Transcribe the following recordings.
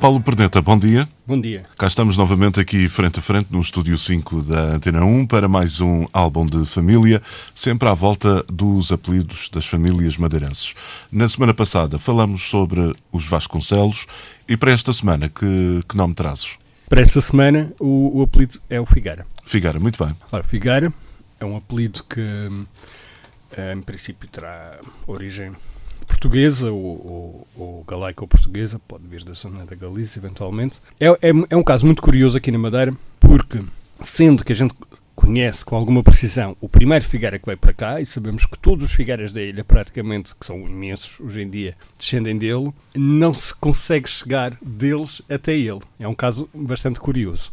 Paulo Perneta, bom dia. Bom dia. Cá estamos novamente aqui frente a frente no estúdio 5 da Antena 1 para mais um álbum de família, sempre à volta dos apelidos das famílias madeirenses. Na semana passada falamos sobre os Vasconcelos e para esta semana que, que nome trazes? Para esta semana o, o apelido é o Figueira. Figueira, muito bem. Ora, Figueira é um apelido que em princípio terá origem portuguesa ou, ou, ou galaica ou portuguesa, pode vir da zona da Galícia eventualmente. É, é, é um caso muito curioso aqui na Madeira, porque sendo que a gente conhece com alguma precisão o primeiro Figueira que veio para cá, e sabemos que todos os Figueiras da ilha, praticamente, que são imensos hoje em dia, descendem dele, não se consegue chegar deles até ele. É um caso bastante curioso.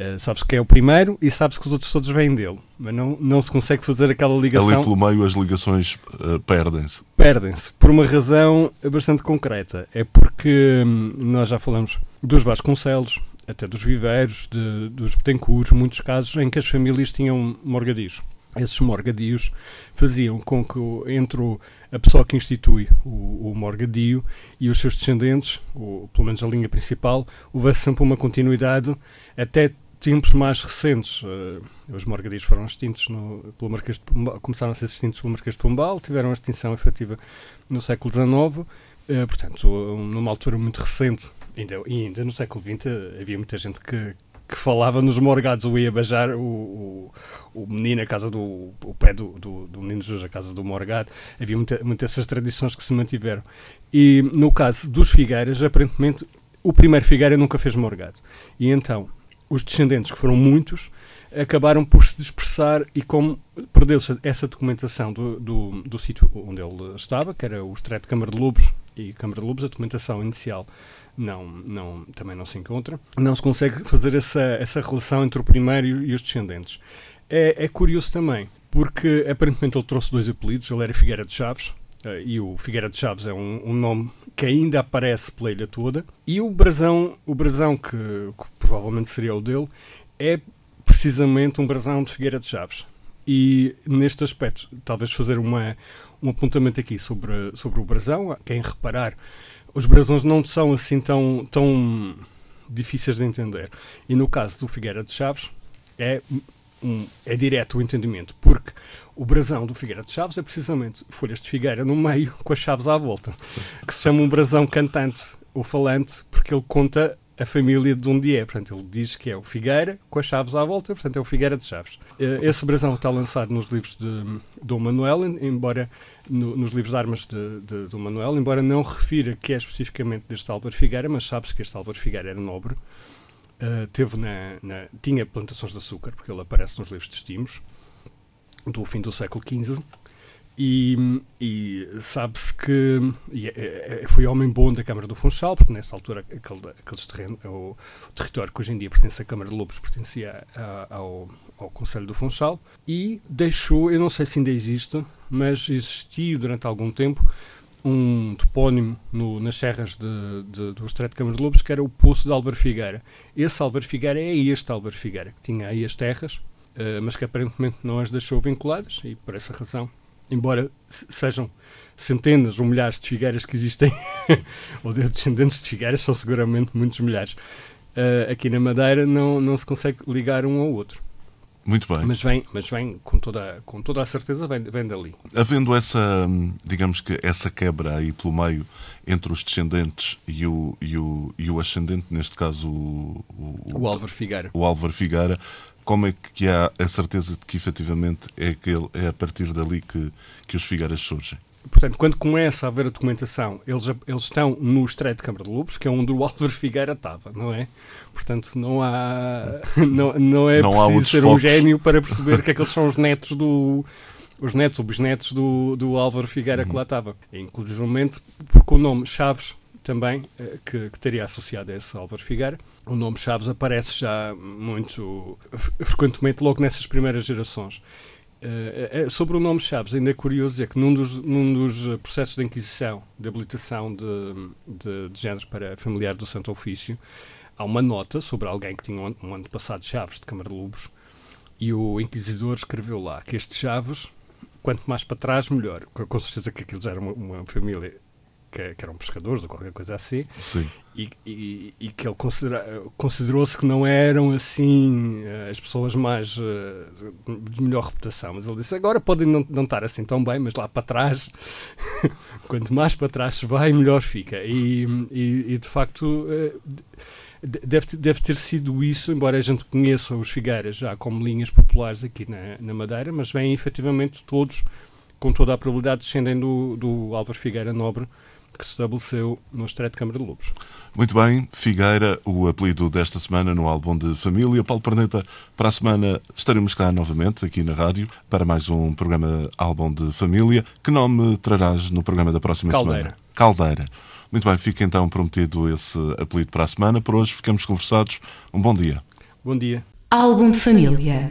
Uh, sabe-se que é o primeiro e sabe-se que os outros todos vêm dele, mas não, não se consegue fazer aquela ligação. Ali pelo meio as ligações uh, perdem-se. Perdem-se, por uma razão bastante concreta. É porque hum, nós já falamos dos Vasconcelos, até dos viveiros, de, dos Betancourt, muitos casos em que as famílias tinham morgadios. Esses morgadios faziam com que entre a pessoa que institui o, o morgadio e os seus descendentes, ou pelo menos a linha principal, houvesse sempre uma continuidade até tempos mais recentes. Uh, os morgadios foram extintos no, pelo Marquês de Pombal, começaram a ser extintos pelo Marquês de Pombal, tiveram a extinção efetiva no século XIX, uh, eh, portanto, numa altura muito recente, ainda, ainda no século XX havia muita gente que, que falava nos morgados, o ia beijar o, o, o menino a casa do o pé do, do, do menino Jesus a casa do morgado, havia muitas muita essas tradições que se mantiveram. E no caso dos Figueiras, aparentemente, o primeiro Figueira nunca fez morgado. E então, os descendentes, que foram muitos, acabaram por se dispersar e como perdeu-se essa documentação do, do, do sítio onde ele estava, que era o Estreito de Câmara de Lobos e Câmara de Lobos, a documentação inicial não, não, também não se encontra, não se consegue fazer essa, essa relação entre o primeiro e os descendentes. É, é curioso também, porque aparentemente ele trouxe dois apelidos, ele era Figueira de Chaves, e o Figueira de Chaves é um, um, nome que ainda aparece pela ilha toda. E o brasão, o brasão que, que, provavelmente seria o dele, é precisamente um brasão de Figueira de Chaves. E neste aspecto, talvez fazer uma, um apontamento aqui sobre, sobre o brasão. Quem reparar, os brasões não são assim tão, tão difíceis de entender. E no caso do Figueira de Chaves, é, um, é direto o entendimento, porque o brasão do Figueira de Chaves é precisamente folhas de figueira no meio com as chaves à volta, que se chama um brasão cantante ou falante, porque ele conta a família de onde é. Portanto, ele diz que é o Figueira com as chaves à volta, portanto, é o Figueira de Chaves. Eh, esse brasão está lançado nos livros de Dom Manuel, embora no, nos livros de armas de, de Dom Manuel, embora não refira que é especificamente deste Álvaro Figueira, mas sabe-se que este Álvaro Figueira era nobre. Uh, teve na, na, tinha plantações de açúcar, porque ele aparece nos livros de estimos do fim do século XV e, e sabe-se que e, é, é, foi homem bom da Câmara do Funchal, porque nessa altura aquele, aqueles terrenos, o, o, território que hoje em dia pertence à Câmara de Lobos pertencia a, ao, ao Conselho do Funchal, e deixou, eu não sei se ainda existe, mas existiu durante algum tempo um topónimo no, nas serras de, de, do Estreito de Câmara de Lobos que era o Poço de Álvaro Figueira. Esse Álvaro Figueira é este Álvaro Figueira, que tinha aí as terras, uh, mas que aparentemente não as deixou vinculadas, e por essa razão embora sejam centenas ou milhares de figueiras que existem, ou de descendentes de figueiras, são seguramente muitos milhares. Uh, aqui na Madeira não, não se consegue ligar um ao outro. Muito bem. Mas vem, mas vem com, toda, com toda a certeza, vem, vem dali. Havendo essa, digamos que essa quebra aí pelo meio entre os descendentes e o, e o, e o ascendente, neste caso o, o, o Álvaro Figueira. O Álvaro Figueira, como é que há a certeza de que efetivamente é, aquele, é a partir dali que, que os Figueiras surgem? Portanto, quando começa a haver a documentação, eles, eles estão no Estreito de Câmara de Lobos, que é onde o Álvaro Figueira estava, não é? Portanto, não há. Não, não é não preciso ser focos. um gênio para perceber que aqueles são os netos do. Os netos ou bisnetos do, do Álvaro Figueira uhum. que lá estava. Inclusive, porque o nome Chaves também eh, que, que teria associado a esse Álvaro Figueira. O nome Chaves aparece já muito frequentemente logo nessas primeiras gerações. Uh, sobre o nome Chaves, ainda é curioso dizer que num dos, num dos processos de inquisição, de habilitação de, de, de género para familiar do Santo Ofício, há uma nota sobre alguém que tinha um, um antepassado Chaves de Câmara de Lobos e o inquisidor escreveu lá que este Chaves, quanto mais para trás, melhor. Com certeza que aquilo já era uma, uma família que, que, eram pescadores ou qualquer coisa assim. Sim. E, e, e que ele considera, considerou-se que não eram assim eh, as pessoas mais uh, de melhor reputação. Mas ele disse: agora podem não, não estar assim tão bem, mas lá para trás, quanto mais para trás se vai, melhor fica. E, e de facto. Uh, deve, deve ter sido isso, embora a gente conheça os Figueiras já como linhas populares aqui na, na Madeira, mas vêm efetivamente todos, com toda a probabilidade, descendem do, do Álvaro Figueira Nobre, que se estabeleceu no Estreito de Câmara de Lobos. Muito bem, Figueira, o apelido desta semana no álbum de família. Paulo Perneta, para a semana estaremos cá novamente, aqui na rádio, para mais um programa Álbum de Família. Que nome trarás no programa da próxima Caldeira. semana? Caldeira. Muito bem, fica então prometido esse apelido para a semana. Por hoje ficamos conversados. Um bom dia. Bom dia. Álbum de família.